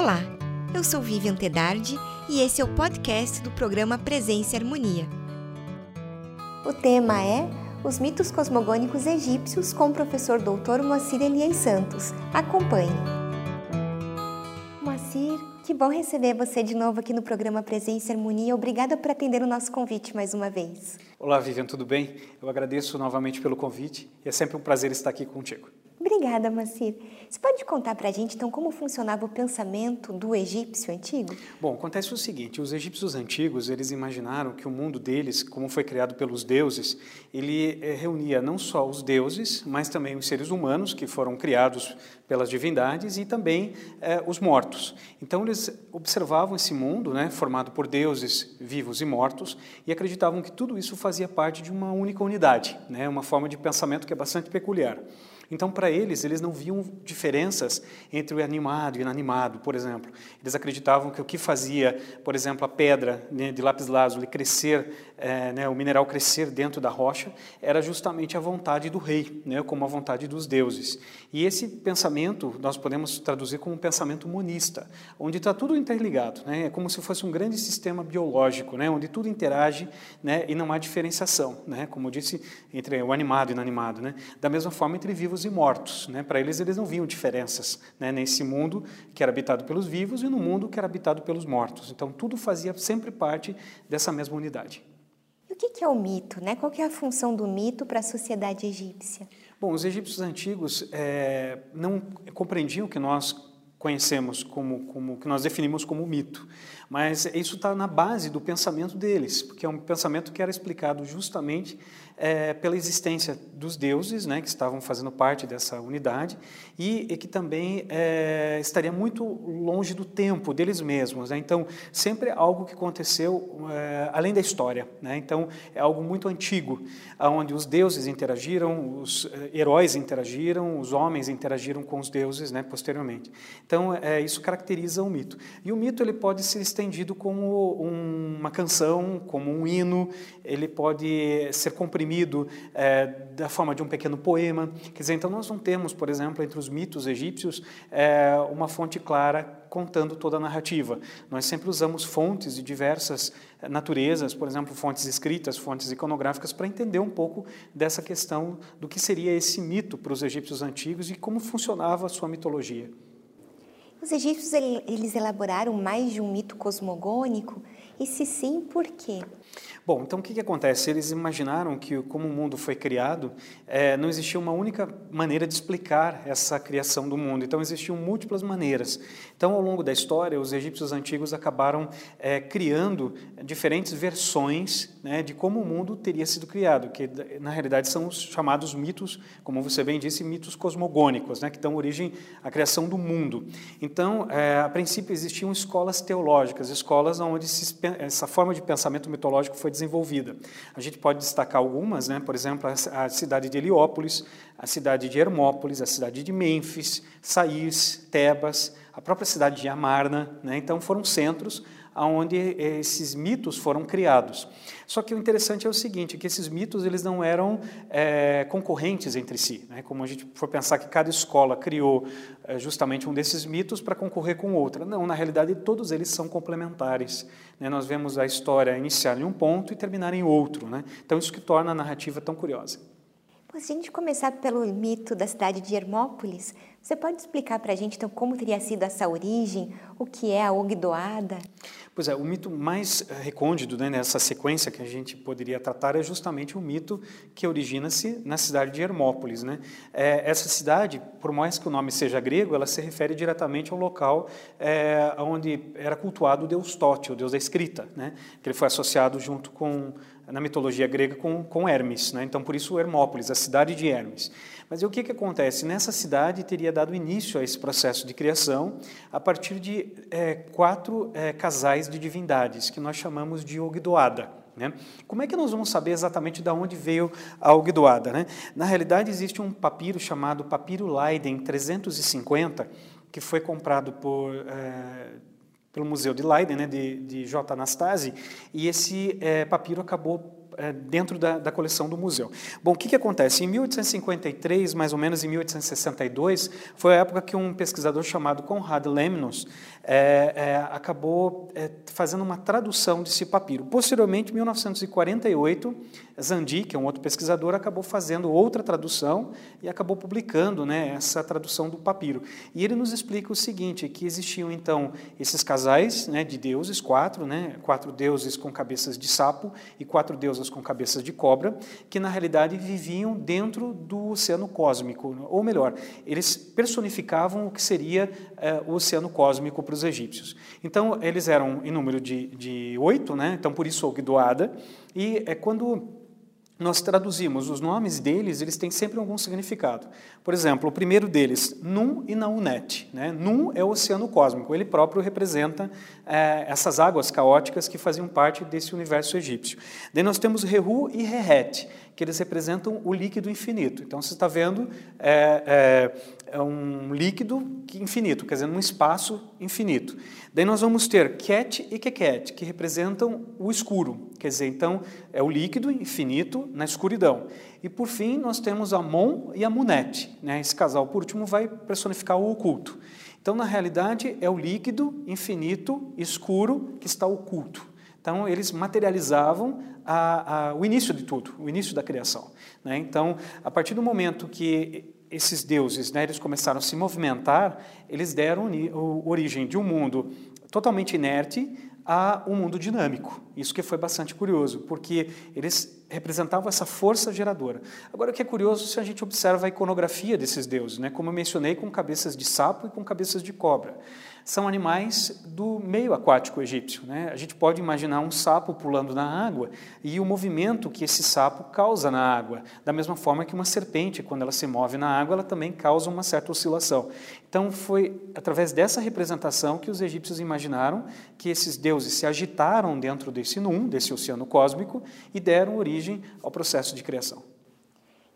Olá, eu sou Vivian Tedardi e esse é o podcast do programa Presença e Harmonia. O tema é Os mitos cosmogônicos egípcios com o professor Dr. Moacir Elias Santos. Acompanhe. Moacir, que bom receber você de novo aqui no programa Presença e Harmonia. Obrigada por atender o nosso convite mais uma vez. Olá, Vivian, tudo bem? Eu agradeço novamente pelo convite e é sempre um prazer estar aqui contigo. Obrigada, Macir. Você pode contar para a gente, então, como funcionava o pensamento do egípcio antigo? Bom, acontece o seguinte, os egípcios antigos, eles imaginaram que o mundo deles, como foi criado pelos deuses, ele é, reunia não só os deuses, mas também os seres humanos, que foram criados pelas divindades, e também é, os mortos. Então, eles observavam esse mundo, né, formado por deuses vivos e mortos, e acreditavam que tudo isso fazia parte de uma única unidade, né, uma forma de pensamento que é bastante peculiar. Então, para eles, eles não viam diferenças entre o animado e o inanimado, por exemplo. Eles acreditavam que o que fazia, por exemplo, a pedra né, de lápis lazuli crescer, é, né, o mineral crescer dentro da rocha, era justamente a vontade do rei, né, como a vontade dos deuses. E esse pensamento nós podemos traduzir como um pensamento monista, onde está tudo interligado, né, é como se fosse um grande sistema biológico, né, onde tudo interage né, e não há diferenciação, né, como eu disse, entre o animado e o inanimado. Né, da mesma forma, entre vivos e mortos. Né? Para eles, eles não viam diferenças né? nesse mundo que era habitado pelos vivos e no mundo que era habitado pelos mortos. Então, tudo fazia sempre parte dessa mesma unidade. E o que é o mito? Né? Qual é a função do mito para a sociedade egípcia? Bom, os egípcios antigos é, não compreendiam o que nós conhecemos como, como que nós definimos como mito. Mas isso está na base do pensamento deles, porque é um pensamento que era explicado justamente é, pela existência dos deuses, né, que estavam fazendo parte dessa unidade, e, e que também é, estaria muito longe do tempo deles mesmos. Né? Então, sempre algo que aconteceu é, além da história. Né? Então, é algo muito antigo, onde os deuses interagiram, os é, heróis interagiram, os homens interagiram com os deuses né, posteriormente. Então, é, isso caracteriza o mito. E o mito ele pode ser estendido como um, uma canção, como um hino, ele pode ser comprimido é, da forma de um pequeno poema. Quer dizer, então nós não temos, por exemplo, entre os mitos egípcios, é, uma fonte clara contando toda a narrativa. Nós sempre usamos fontes de diversas é, naturezas, por exemplo, fontes escritas, fontes iconográficas, para entender um pouco dessa questão do que seria esse mito para os egípcios antigos e como funcionava a sua mitologia. Os egípcios eles elaboraram mais de um mito cosmogônico e se sim, por quê? Bom, então o que, que acontece? Eles imaginaram que, como o mundo foi criado, é, não existia uma única maneira de explicar essa criação do mundo. Então, existiam múltiplas maneiras. Então, ao longo da história, os egípcios antigos acabaram é, criando diferentes versões né, de como o mundo teria sido criado, que na realidade são os chamados mitos, como você bem disse, mitos cosmogônicos, né, que dão origem à criação do mundo. Então, é, a princípio, existiam escolas teológicas, escolas onde essa forma de pensamento mitológico foi desenvolvida. A gente pode destacar algumas, né? por exemplo, a cidade de Heliópolis, a cidade de Hermópolis, a cidade de Mênfis, Saís, Tebas, a própria cidade de Amarna. Né? Então, foram centros onde esses mitos foram criados. Só que o interessante é o seguinte, que esses mitos eles não eram é, concorrentes entre si. Né? Como a gente for pensar que cada escola criou é, justamente um desses mitos para concorrer com outra. Não, na realidade todos eles são complementares. Né? Nós vemos a história iniciar em um ponto e terminar em outro. Né? Então isso que torna a narrativa tão curiosa. Se a gente começar pelo mito da cidade de Hermópolis, você pode explicar para a gente então como teria sido essa origem, o que é a Ogdoada? Pois é, o mito mais eh, recôndito né, nessa sequência que a gente poderia tratar é justamente o mito que origina-se na cidade de Hermópolis. Né? É, essa cidade, por mais que o nome seja grego, ela se refere diretamente ao local é, onde era cultuado o deus Tote, o deus da escrita, né? que ele foi associado junto com na mitologia grega com, com Hermes, né? então por isso Hermópolis, a cidade de Hermes. Mas o que, que acontece? Nessa cidade teria dado início a esse processo de criação a partir de é, quatro é, casais de divindades, que nós chamamos de Ogdoada. Né? Como é que nós vamos saber exatamente de onde veio a Ogdoada? Né? Na realidade, existe um papiro chamado Papiro Leiden 350, que foi comprado por, é, pelo Museu de Leiden, né, de, de J. Anastasi, e esse é, papiro acabou é, dentro da, da, coleção do museu. Bom, o que, que acontece? Em 1853, mais ou menos em 1862, foi a época que um pesquisador chamado Conrad Lemnos é, é, acabou é, fazendo uma tradução desse papiro. Posteriormente, em 1948, Zandi, que é um outro pesquisador, acabou fazendo outra tradução e acabou publicando né, essa tradução do papiro. E ele nos explica o seguinte, que existiam então esses casais né, de deuses, quatro, né, quatro deuses com cabeças de sapo e quatro deusas com cabeças de cobra, que na realidade viviam dentro do oceano cósmico, ou melhor, eles personificavam o que seria é, o oceano cósmico para os egípcios. Então, eles eram em número de, de oito, né? então por isso Ogdoada, e é quando nós traduzimos os nomes deles, eles têm sempre algum significado. Por exemplo, o primeiro deles, Num e Naunet. Né? Num é o oceano cósmico, ele próprio representa é, essas águas caóticas que faziam parte desse universo egípcio. Daí nós temos Rehu e Rehet, que eles representam o líquido infinito. Então, você está vendo é, é, é um líquido infinito, quer dizer, um espaço infinito. Daí nós vamos ter Ket e Keket, que representam o escuro, quer dizer, então, é o líquido infinito na escuridão. E, por fim, nós temos Amon e Amunet. Né? Esse casal, por último, vai personificar o oculto. Então, na realidade, é o líquido infinito, escuro, que está oculto. Então, eles materializavam a, a, o início de tudo, o início da criação. Né? Então, a partir do momento que esses deuses né, eles começaram a se movimentar, eles deram origem de um mundo totalmente inerte a um mundo dinâmico. Isso que foi bastante curioso, porque eles representavam essa força geradora. Agora, o que é curioso se a gente observa a iconografia desses deuses, né? como eu mencionei, com cabeças de sapo e com cabeças de cobra são animais do meio aquático egípcio. Né? A gente pode imaginar um sapo pulando na água e o movimento que esse sapo causa na água, da mesma forma que uma serpente, quando ela se move na água, ela também causa uma certa oscilação. Então, foi através dessa representação que os egípcios imaginaram que esses deuses se agitaram dentro desse num, desse oceano cósmico, e deram origem ao processo de criação.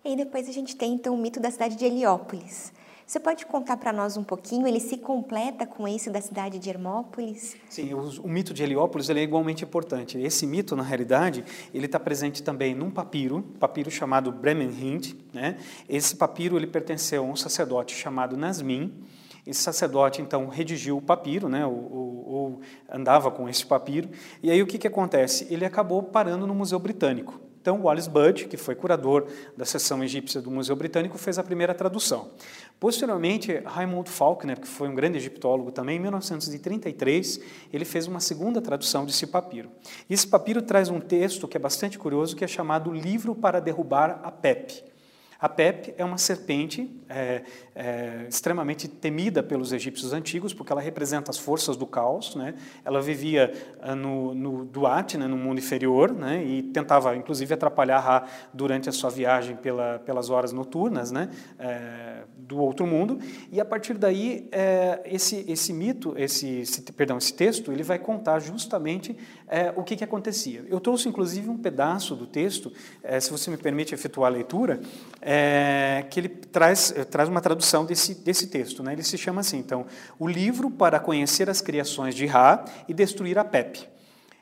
E depois a gente tem então o mito da cidade de Heliópolis. Você pode contar para nós um pouquinho? Ele se completa com esse da cidade de Hermópolis? Sim, o, o mito de Heliópolis é igualmente importante. Esse mito, na realidade, ele está presente também num papiro, papiro chamado Bremenhind. Né? Esse papiro ele pertenceu a um sacerdote chamado Nasmin. Esse sacerdote, então, redigiu o papiro, né, ou andava com esse papiro, e aí o que, que acontece? Ele acabou parando no Museu Britânico. Então, Wallace Budd, que foi curador da seção egípcia do Museu Britânico, fez a primeira tradução. Posteriormente, Raymond Faulkner, que foi um grande egiptólogo também, em 1933, ele fez uma segunda tradução desse papiro. Esse papiro traz um texto que é bastante curioso, que é chamado Livro para Derrubar a Pepe. A Pep é uma serpente é, é, extremamente temida pelos egípcios antigos, porque ela representa as forças do caos. Né? Ela vivia ah, no, no Duat, né, no mundo inferior, né? e tentava, inclusive, atrapalhar Ra durante a sua viagem pela, pelas horas noturnas né? É, do outro mundo. E, a partir daí, é, esse, esse mito, esse, esse, perdão, esse texto, ele vai contar justamente é, o que, que acontecia. Eu trouxe, inclusive, um pedaço do texto, é, se você me permite efetuar a leitura, é, que ele traz, traz uma tradução desse, desse texto. Né? Ele se chama assim, então, o livro para conhecer as criações de Ra e destruir a Pepe.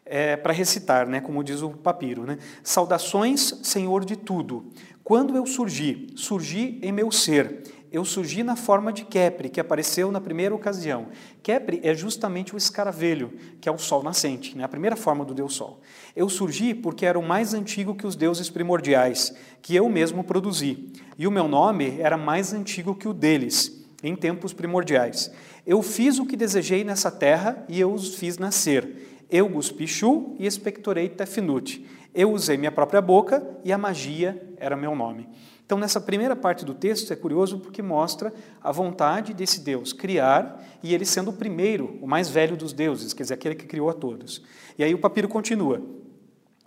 É, para recitar, né, como diz o papiro. Né? Saudações, Senhor de tudo. Quando eu surgi, surgi em meu ser. Eu surgi na forma de Kepri, que apareceu na primeira ocasião. Kepri é justamente o escaravelho, que é o sol nascente, né? a primeira forma do Deus Sol. Eu surgi porque era o mais antigo que os deuses primordiais, que eu mesmo produzi. E o meu nome era mais antigo que o deles, em tempos primordiais. Eu fiz o que desejei nessa terra e eu os fiz nascer. Eu guspi Shu e expectorei Tefnut. Eu usei minha própria boca e a magia era meu nome. Então, nessa primeira parte do texto é curioso porque mostra a vontade desse Deus criar e ele sendo o primeiro, o mais velho dos deuses, quer dizer, aquele que criou a todos. E aí o papiro continua: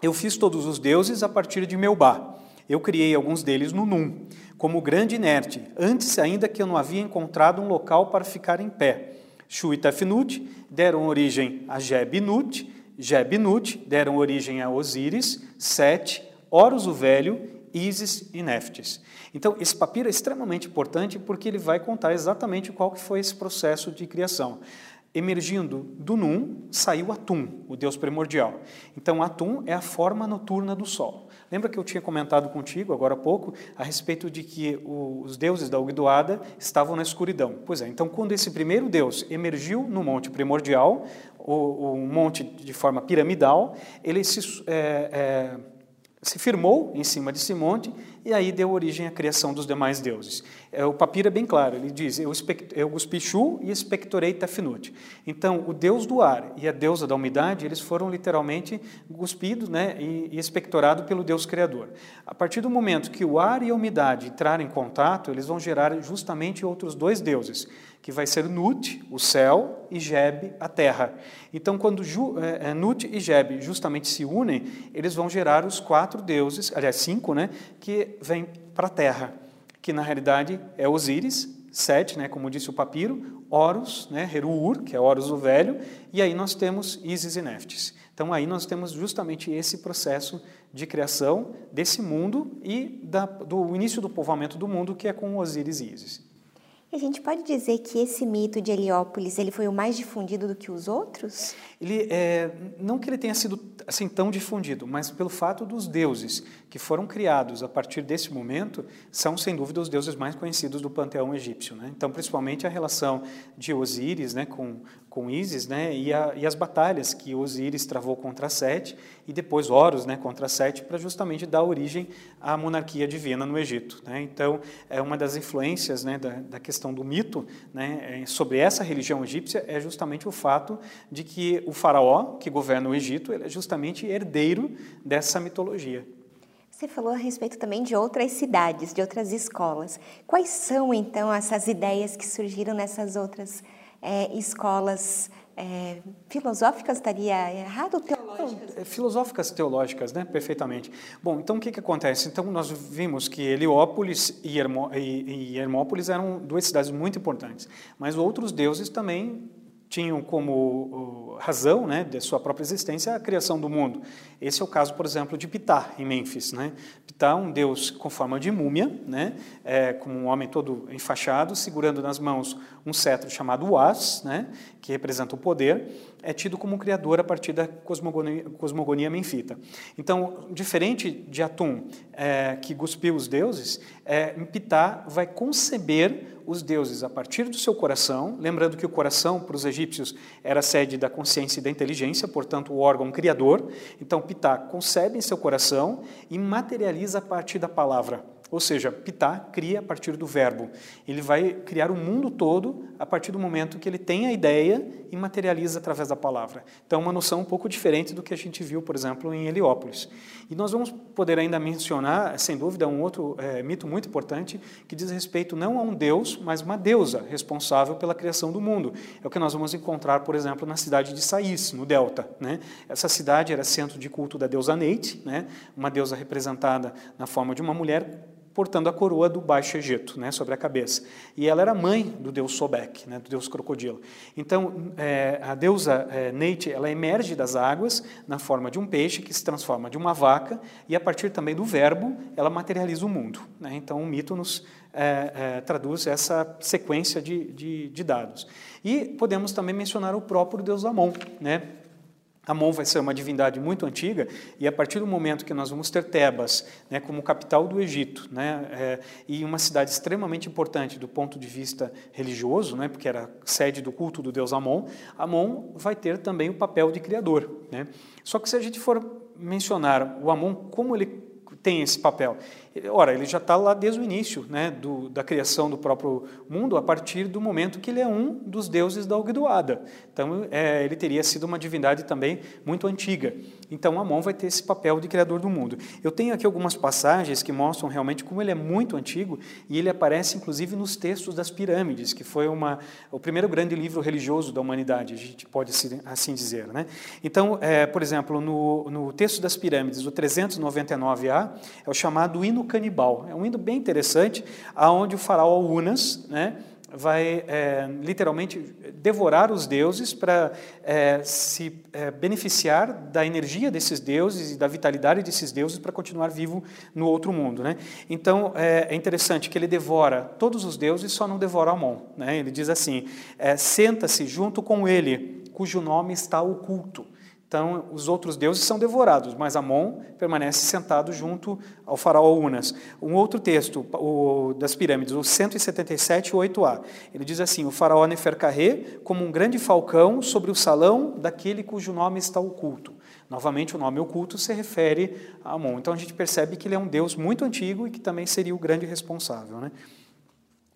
Eu fiz todos os deuses a partir de Meubá. Eu criei alguns deles no Num, como grande inerte, antes ainda que eu não havia encontrado um local para ficar em pé. Shu e Tefnut deram origem a Jebinut, Jebinut deram origem a Osíris, Sete, Horus o Velho Isis e Neftis. Então, esse papiro é extremamente importante porque ele vai contar exatamente qual que foi esse processo de criação. Emergindo do Num, saiu Atum, o deus primordial. Então, Atum é a forma noturna do Sol. Lembra que eu tinha comentado contigo agora há pouco a respeito de que os deuses da Ugduada estavam na escuridão? Pois é, então quando esse primeiro deus emergiu no monte primordial, o, o monte de forma piramidal, ele se, é, é, se firmou em cima desse monte e aí deu origem à criação dos demais deuses. É, o papiro é bem claro, ele diz, eu, eu guspi Shu e expectorei Tefnut. Então, o deus do ar e a deusa da umidade, eles foram literalmente cuspidos né, e, e expectorados pelo deus criador. A partir do momento que o ar e a umidade entrarem em contato, eles vão gerar justamente outros dois deuses, que vai ser Nut, o céu, e Jeb, a terra. Então, quando Ju, é, é, Nut e Jeb justamente se unem, eles vão gerar os quatro deuses, aliás, cinco, né, que vêm para a terra, que na realidade é Osíris, sete, né, como disse o papiro, Horus, né, Heruur, que é Horus o Velho, e aí nós temos Isis e Neftis. Então, aí nós temos justamente esse processo de criação desse mundo e da, do início do povoamento do mundo, que é com Osíris e Isis. A gente pode dizer que esse mito de Heliópolis ele foi o mais difundido do que os outros? Ele é, não que ele tenha sido assim tão difundido, mas pelo fato dos deuses que foram criados a partir desse momento são sem dúvida os deuses mais conhecidos do panteão egípcio. Né? Então, principalmente a relação de Osíris, né, com com Ísis, né, e, a, e, as batalhas que Osíris travou contra Sete e depois Horus, né, contra Sete, para justamente dar origem à monarquia divina no Egito. Né? Então, é uma das influências né, da, da questão do mito né, é, sobre essa religião egípcia é justamente o fato de que o faraó que governa o Egito é justamente herdeiro dessa mitologia. Você falou a respeito também de outras cidades, de outras escolas. Quais são então essas ideias que surgiram nessas outras é, escolas é, filosóficas estaria errado teológicas? É, filosóficas teológicas, né? Perfeitamente. Bom, então o que, que acontece? Então nós vimos que Heliópolis e, e, e Hermópolis eram duas cidades muito importantes, mas outros deuses também tinham como razão né, de sua própria existência a criação do mundo. Esse é o caso, por exemplo, de Ptah, em Mênfis. Né? Ptah, um deus com forma de múmia, né, é, com um homem todo enfaixado, segurando nas mãos um cetro chamado Uas, né, que representa o poder, é tido como criador a partir da cosmogonia, cosmogonia menfita. Então, diferente de Atum, é, que cuspiu os deuses, é, Ptah vai conceber os deuses a partir do seu coração, lembrando que o coração, para os egípcios, era sede da consciência e da inteligência, portanto, o órgão criador. Então, Pitá concebe em seu coração e materializa a partir da palavra. Ou seja, Pitá cria a partir do verbo. Ele vai criar o mundo todo a partir do momento que ele tem a ideia e materializa através da palavra. Então, uma noção um pouco diferente do que a gente viu, por exemplo, em Heliópolis. E nós vamos poder ainda mencionar, sem dúvida, um outro é, mito muito importante que diz respeito não a um deus, mas uma deusa responsável pela criação do mundo. É o que nós vamos encontrar, por exemplo, na cidade de Saís, no Delta. Né? Essa cidade era centro de culto da deusa Neite, né? uma deusa representada na forma de uma mulher portando a coroa do Baixo Egito né, sobre a cabeça. E ela era mãe do deus Sobek, né, do deus crocodilo. Então, é, a deusa é, Neite, ela emerge das águas na forma de um peixe que se transforma de uma vaca e, a partir também do verbo, ela materializa o mundo. Né? Então, o mito nos é, é traduz essa sequência de, de, de, dados. E podemos também mencionar o próprio deus Amon, né? Amon vai ser uma divindade muito antiga e a partir do momento que nós vamos ter Tebas né, como capital do Egito né, é, e uma cidade extremamente importante do ponto de vista religioso, né, porque era sede do culto do deus Amon, Amon vai ter também o papel de criador. Né? Só que se a gente for mencionar o Amon como ele tem esse papel, Ora, ele já está lá desde o início né, do, da criação do próprio mundo, a partir do momento que ele é um dos deuses da Ogdoada. Então, é, ele teria sido uma divindade também muito antiga. Então, Amon vai ter esse papel de criador do mundo. Eu tenho aqui algumas passagens que mostram realmente como ele é muito antigo e ele aparece, inclusive, nos textos das pirâmides, que foi uma, o primeiro grande livro religioso da humanidade, a gente pode assim dizer. Né? Então, é, por exemplo, no, no texto das pirâmides, o 399A, é o chamado hino canibal. É um hino bem interessante, aonde o faraó Unas, né, vai é, literalmente devorar os deuses para é, se é, beneficiar da energia desses deuses e da vitalidade desses deuses para continuar vivo no outro mundo. Né? Então é, é, interessante que ele devora todos os deuses, só não devora Amon. Né? Ele diz assim: é, senta-se junto com ele, cujo nome está oculto. Então, os outros deuses são devorados, mas Amon permanece sentado junto ao faraó Unas. Um outro texto o, das pirâmides, o 177, 8a, ele diz assim, o faraó Neferkarre como um grande falcão sobre o salão daquele cujo nome está oculto. Novamente, o nome oculto se refere a Amon. Então, a gente percebe que ele é um deus muito antigo e que também seria o grande responsável. Né?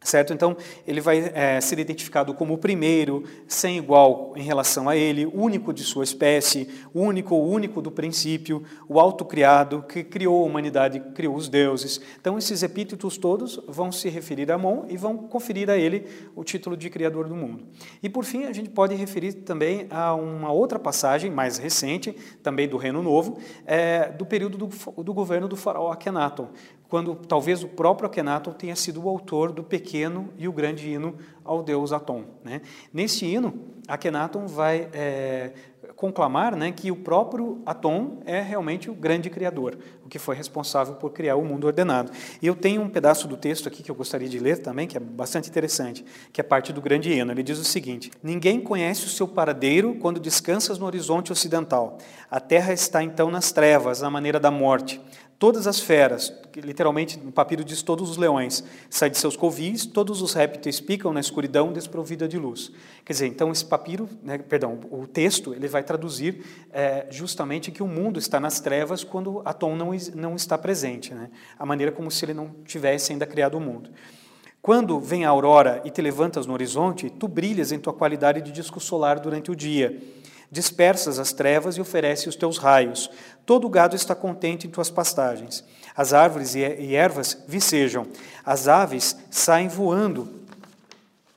Certo? Então, ele vai é, ser identificado como o primeiro, sem igual em relação a ele, único de sua espécie, único único do princípio, o autocriado, que criou a humanidade, criou os deuses. Então, esses epítetos todos vão se referir a Amon e vão conferir a ele o título de criador do mundo. E, por fim, a gente pode referir também a uma outra passagem mais recente, também do Reino Novo, é, do período do, do governo do faraó Akhenaton, quando talvez o próprio Akhenaton tenha sido o autor do pequeno e o grande hino ao deus Atom. Né? Nesse hino, Akhenaton vai é, conclamar né, que o próprio Atom é realmente o grande criador, o que foi responsável por criar o mundo ordenado. E eu tenho um pedaço do texto aqui que eu gostaria de ler também, que é bastante interessante, que é parte do grande hino. Ele diz o seguinte: Ninguém conhece o seu paradeiro quando descansas no horizonte ocidental. A terra está então nas trevas, na maneira da morte. Todas as feras, literalmente no papiro diz todos os leões, saem de seus covis, todos os répteis picam na escuridão desprovida de luz. Quer dizer, então esse papiro, né, perdão, o texto, ele vai traduzir é, justamente que o mundo está nas trevas quando Atom não, não está presente, né? a maneira como se ele não tivesse ainda criado o mundo. Quando vem a aurora e te levantas no horizonte, tu brilhas em tua qualidade de disco solar durante o dia Dispersas as trevas e oferece os teus raios. Todo o gado está contente em tuas pastagens. As árvores e ervas vicejam. As aves saem voando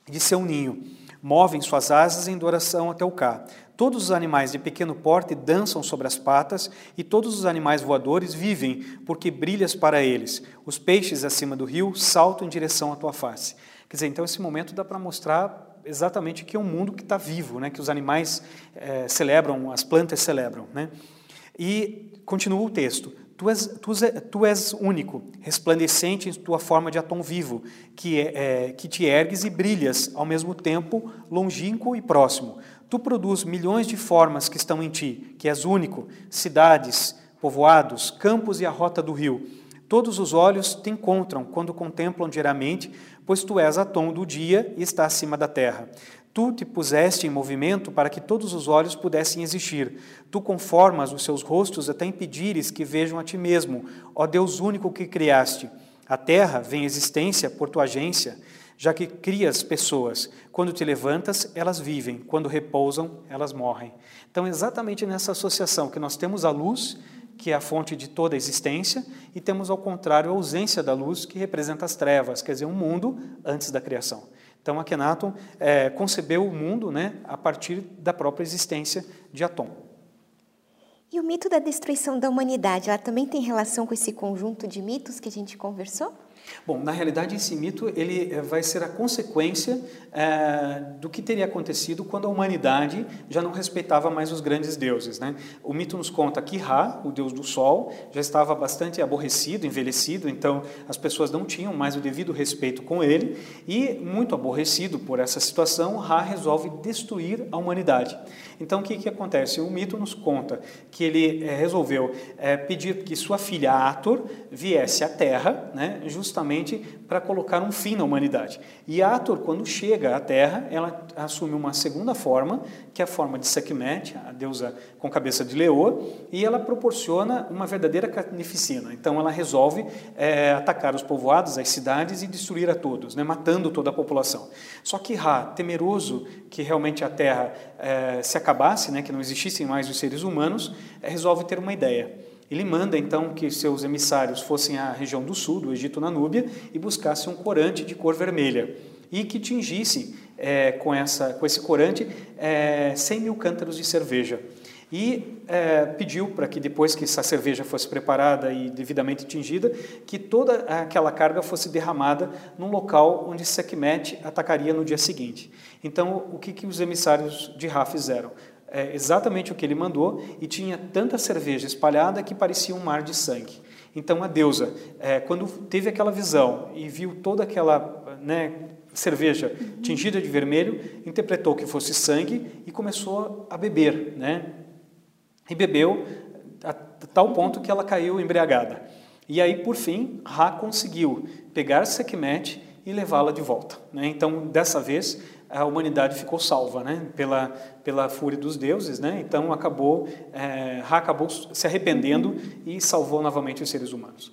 de seu ninho. Movem suas asas em adoração até o cá. Todos os animais de pequeno porte dançam sobre as patas, e todos os animais voadores vivem, porque brilhas para eles. Os peixes acima do rio saltam em direção à tua face. Quer dizer, então esse momento dá para mostrar exatamente que é um mundo que está vivo, né? que os animais é, celebram, as plantas celebram. Né? E continua o texto. Tu és, tu, tu és único, resplandecente em tua forma de atom vivo, que, é, é, que te ergues e brilhas, ao mesmo tempo longínquo e próximo. Tu produz milhões de formas que estão em ti, que és único, cidades, povoados, campos e a rota do rio. Todos os olhos te encontram quando contemplam diariamente pois tu és a tom do dia e está acima da terra. Tu te puseste em movimento para que todos os olhos pudessem existir. Tu conformas os seus rostos até impedires que vejam a ti mesmo, ó Deus único que criaste. A terra vem existência por tua agência, já que crias pessoas. Quando te levantas, elas vivem, quando repousam, elas morrem. Então, exatamente nessa associação que nós temos a luz que é a fonte de toda a existência, e temos, ao contrário, a ausência da luz, que representa as trevas, quer dizer, um mundo antes da criação. Então, Akhenaton é, concebeu o mundo né, a partir da própria existência de Atom. E o mito da destruição da humanidade, ela também tem relação com esse conjunto de mitos que a gente conversou? Bom, na realidade, esse mito ele eh, vai ser a consequência é, do que teria acontecido quando a humanidade já não respeitava mais os grandes deuses. Né? O mito nos conta que Ra, o deus do sol, já estava bastante aborrecido, envelhecido, então as pessoas não tinham mais o devido respeito com ele, e, muito aborrecido por essa situação, Ra resolve destruir a humanidade. Então, o que, que acontece? O mito nos conta que ele é, resolveu é, pedir que sua filha Ator viesse à Terra, né, justamente para colocar um fim na humanidade. E Ator, quando chega à Terra, ela assume uma segunda forma, que é a forma de Sekhmet, a deusa com cabeça de leoa, e ela proporciona uma verdadeira carnificina. Então, ela resolve é, atacar os povoados, as cidades e destruir a todos, né, matando toda a população. Só que Ra, temeroso que realmente a Terra é, se acabasse, né, que não existissem mais os seres humanos, é, resolve ter uma ideia. Ele manda então que seus emissários fossem à região do sul, do Egito, na Núbia, e buscassem um corante de cor vermelha e que tingissem é, com, essa, com esse corante é, 100 mil cântaros de cerveja. e é, pediu para que depois que essa cerveja fosse preparada e devidamente tingida, que toda aquela carga fosse derramada num local onde Sekhmet atacaria no dia seguinte. Então, o que, que os emissários de Ra fizeram? É exatamente o que ele mandou e tinha tanta cerveja espalhada que parecia um mar de sangue. Então a deusa, é, quando teve aquela visão e viu toda aquela né, cerveja tingida de vermelho, interpretou que fosse sangue e começou a beber, né? E bebeu a tal ponto que ela caiu embriagada. E aí, por fim, Ra conseguiu pegar Sekhmet e levá-la de volta. Né? Então, dessa vez, a humanidade ficou salva, né? Pela pela fúria dos deuses, né? Então acabou é, Ra acabou se arrependendo e salvou novamente os seres humanos.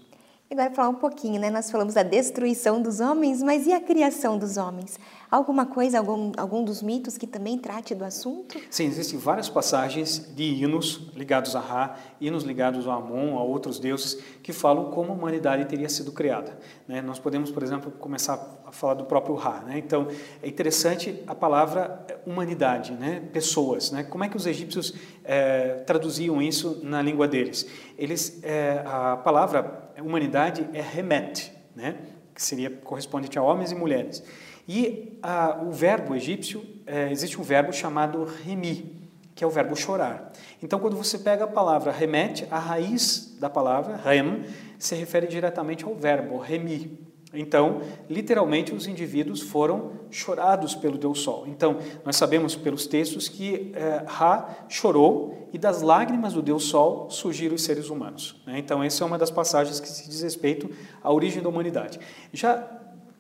Agora falar um pouquinho, né? Nós falamos da destruição dos homens, mas e a criação dos homens? Alguma coisa, algum, algum dos mitos que também trate do assunto? Sim, existem várias passagens de hinos ligados a Ra, hinos ligados a Amon, a outros deuses, que falam como a humanidade teria sido criada. Né? Nós podemos, por exemplo, começar a falar do próprio Ra. Né? Então, é interessante a palavra humanidade, né? pessoas. Né? Como é que os egípcios é, traduziam isso na língua deles? Eles, é, a palavra humanidade é remet, né? que seria correspondente a homens e mulheres. E ah, o verbo egípcio, é, existe um verbo chamado remi, que é o verbo chorar. Então, quando você pega a palavra remete, a raiz da palavra, rem, se refere diretamente ao verbo remi. Então, literalmente, os indivíduos foram chorados pelo Deus Sol. Então, nós sabemos pelos textos que é, Ra chorou e das lágrimas do Deus Sol surgiram os seres humanos. Né? Então, essa é uma das passagens que se diz respeito à origem da humanidade. Já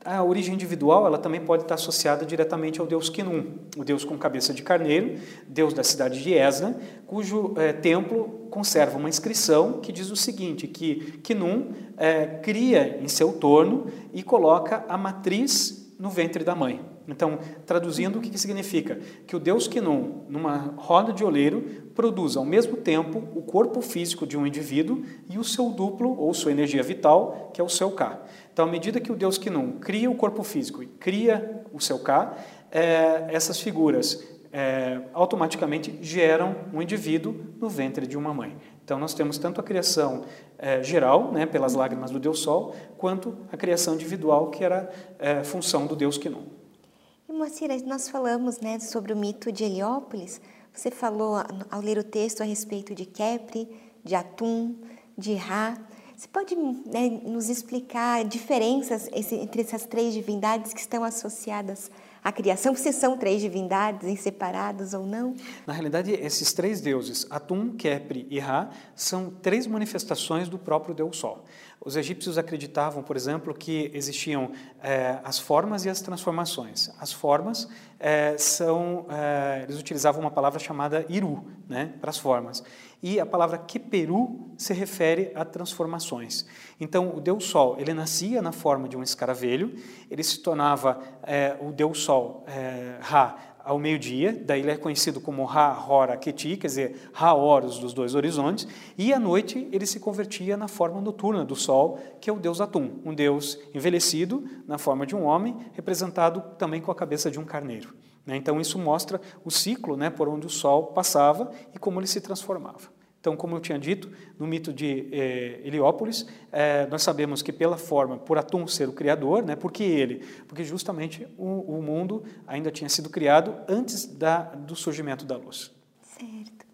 a origem individual ela também pode estar associada diretamente ao deus Kinum, o deus com cabeça de carneiro, deus da cidade de Esna, cujo é, templo conserva uma inscrição que diz o seguinte, que Kinum é, cria em seu torno e coloca a matriz no ventre da mãe. Então, traduzindo, o que, que significa? Que o Deus Kinum, numa roda de oleiro, produz ao mesmo tempo o corpo físico de um indivíduo e o seu duplo, ou sua energia vital, que é o seu K. Então, à medida que o Deus Kinum cria o corpo físico e cria o seu K, é, essas figuras é, automaticamente geram um indivíduo no ventre de uma mãe. Então, nós temos tanto a criação é, geral, né, pelas lágrimas do Deus Sol, quanto a criação individual, que era é, função do Deus Kinum. E Moacir, nós falamos né, sobre o mito de Heliópolis. Você falou ao ler o texto a respeito de Kepri, de Atum, de Ra. Você pode né, nos explicar diferenças entre essas três divindades que estão associadas à criação? Se são três divindades em separados ou não? Na realidade, esses três deuses, Atum, Kepri e Ra, são três manifestações do próprio Deus Sol. Os egípcios acreditavam, por exemplo, que existiam é, as formas e as transformações. As formas é, são, é, eles utilizavam uma palavra chamada iru, né, para as formas. E a palavra keperu se refere a transformações. Então, o Deus Sol, ele nascia na forma de um escaravelho, ele se tornava o Deus Sol, Ra, ao meio-dia, daí ele é conhecido como Ha-Hora Keti, quer dizer, Ha-Horus dos dois horizontes, e à noite ele se convertia na forma noturna do sol, que é o deus Atum, um deus envelhecido na forma de um homem, representado também com a cabeça de um carneiro. Né? Então isso mostra o ciclo né, por onde o sol passava e como ele se transformava. Então, como eu tinha dito, no mito de eh, Heliópolis, eh, nós sabemos que pela forma, por Atum ser o criador, né, por que ele? Porque justamente o, o mundo ainda tinha sido criado antes da, do surgimento da luz. Certo.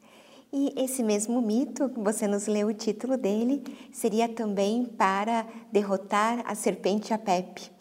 E esse mesmo mito, você nos leu o título dele, seria também para derrotar a serpente Apep.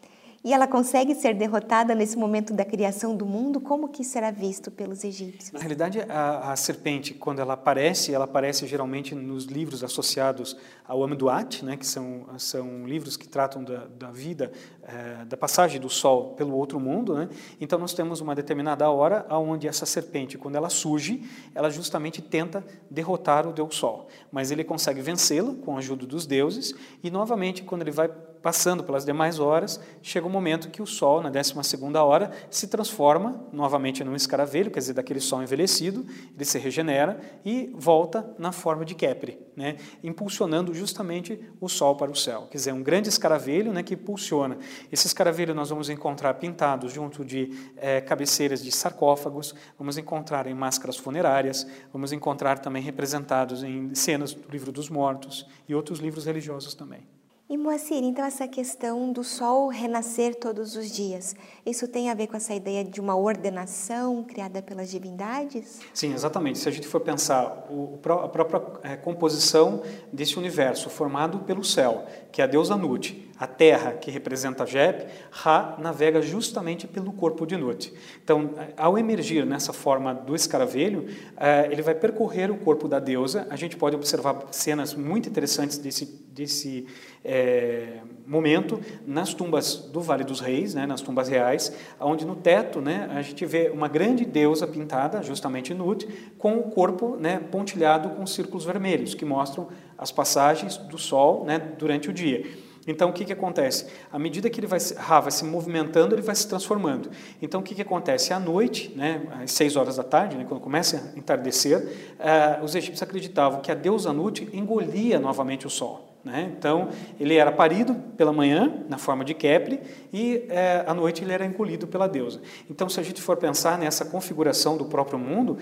E ela consegue ser derrotada nesse momento da criação do mundo? Como que será visto pelos egípcios? Na realidade, a, a serpente, quando ela aparece, ela aparece geralmente nos livros associados ao Amduat, né, que são, são livros que tratam da, da vida, é, da passagem do Sol pelo outro mundo. Né? Então, nós temos uma determinada hora onde essa serpente, quando ela surge, ela justamente tenta derrotar o Deus Sol. Mas ele consegue vencê-la com a ajuda dos deuses, e novamente, quando ele vai passando pelas demais horas, chega o um momento que o Sol, na 12 hora, se transforma novamente num escaravelho, quer dizer, daquele Sol envelhecido, ele se regenera e volta na forma de Kepri, né, impulsionando justamente o Sol para o céu. Quer dizer, um grande escaravelho né, que impulsiona. Esse escaravelho nós vamos encontrar pintados junto de é, cabeceiras de sarcófagos, vamos encontrar em máscaras funerárias, vamos encontrar também representados em cenas do Livro dos Mortos e outros livros religiosos também. E Moacir, então essa questão do sol renascer todos os dias, isso tem a ver com essa ideia de uma ordenação criada pelas divindades? Sim, exatamente. Se a gente for pensar o, a própria é, composição desse universo formado pelo céu, que é a deusa Nut, a terra, que representa Jeb, Ra navega justamente pelo corpo de Nut. Então, ao emergir nessa forma do escaravelho, é, ele vai percorrer o corpo da deusa. A gente pode observar cenas muito interessantes desse, desse é, momento nas tumbas do Vale dos Reis, né, nas tumbas reais, onde no teto né, a gente vê uma grande deusa pintada, justamente Nut, com o corpo né, pontilhado com círculos vermelhos, que mostram as passagens do sol né, durante o dia. Então, o que, que acontece? À medida que ele vai, vai se movimentando, ele vai se transformando. Então, o que, que acontece? À noite, né, às seis horas da tarde, né, quando começa a entardecer, uh, os egípcios acreditavam que a deusa Nut engolia novamente o sol. Né? Então, ele era parido pela manhã, na forma de Kepri, e é, à noite ele era engolido pela deusa. Então, se a gente for pensar nessa configuração do próprio mundo,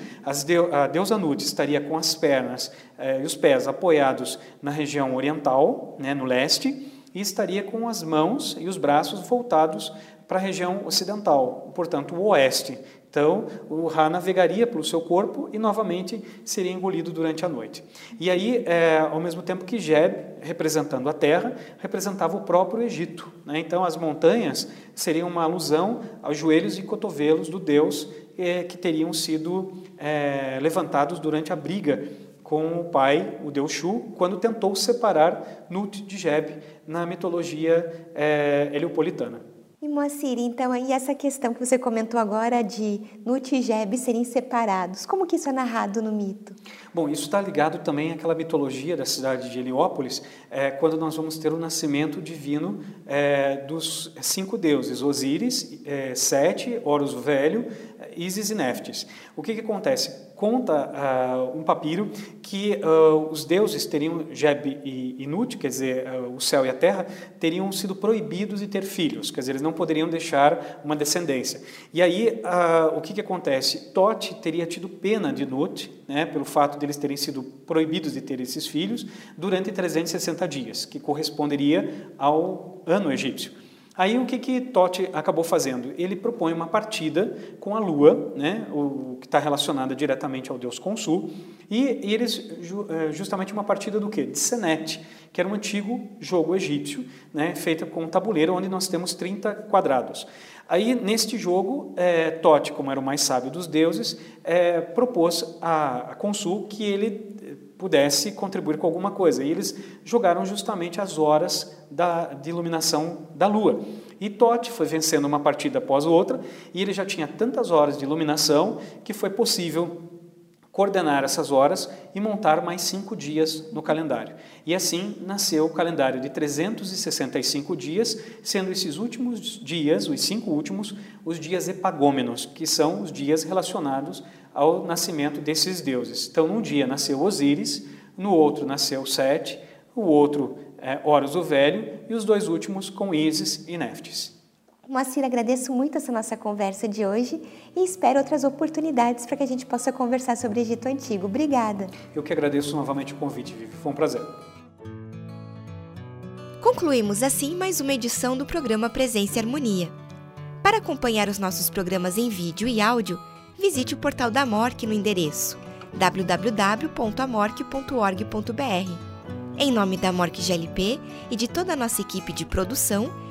deu, a deusa Nut estaria com as pernas é, e os pés apoiados na região oriental, né, no leste, e estaria com as mãos e os braços voltados para a região ocidental, portanto, o oeste. Então, o Ra navegaria pelo seu corpo e novamente seria engolido durante a noite. E aí, é, ao mesmo tempo que Jeb, representando a terra, representava o próprio Egito. Né? Então, as montanhas seriam uma alusão aos joelhos e cotovelos do Deus é, que teriam sido é, levantados durante a briga com o pai, o deus Shu, quando tentou separar Nut de Jeb na mitologia é, heliopolitana. E Moacir, então, aí essa questão que você comentou agora de Nut e Jeb serem separados, como que isso é narrado no mito? Bom, isso está ligado também àquela mitologia da cidade de Heliópolis, é, quando nós vamos ter o nascimento divino é, dos cinco deuses, Osíris, é, Sete, Horus Velho, Isis e Neftis. O que, que acontece? Conta uh, um papiro que uh, os deuses teriam, Jeb e, e Nut, quer dizer, uh, o céu e a terra, teriam sido proibidos de ter filhos, quer dizer, eles não poderiam deixar uma descendência. E aí, o que, que acontece? Tote teria tido pena de Nut, né, pelo fato de eles terem sido proibidos de ter esses filhos, durante 360 dias, que corresponderia ao ano egípcio. Aí o que que Totti acabou fazendo? Ele propõe uma partida com a Lua, né, o que está relacionada diretamente ao deus Khonsu, e, e eles é, justamente uma partida do que? De Senet, que era um antigo jogo egípcio, né, feito com um tabuleiro onde nós temos 30 quadrados. Aí neste jogo, é, Totti, como era o mais sábio dos deuses, é, propôs a, a Khonsu que ele pudesse contribuir com alguma coisa. E eles jogaram justamente as horas da, de iluminação da Lua. E Tote foi vencendo uma partida após outra, e ele já tinha tantas horas de iluminação que foi possível coordenar essas horas e montar mais cinco dias no calendário. E assim nasceu o calendário de 365 dias, sendo esses últimos dias, os cinco últimos, os dias epagômenos, que são os dias relacionados ao nascimento desses deuses. Então, num dia nasceu Osíris, no outro nasceu Sete, o outro é, Horus o Velho, e os dois últimos com Isis e Neftis. Moacir, agradeço muito essa nossa conversa de hoje e espero outras oportunidades para que a gente possa conversar sobre o Egito Antigo. Obrigada. Eu que agradeço novamente o convite, Vivi. Foi um prazer. Concluímos assim mais uma edição do programa Presença e Harmonia. Para acompanhar os nossos programas em vídeo e áudio, visite o portal da MORC no endereço www.amorc.org.br. Em nome da MORC GLP e de toda a nossa equipe de produção,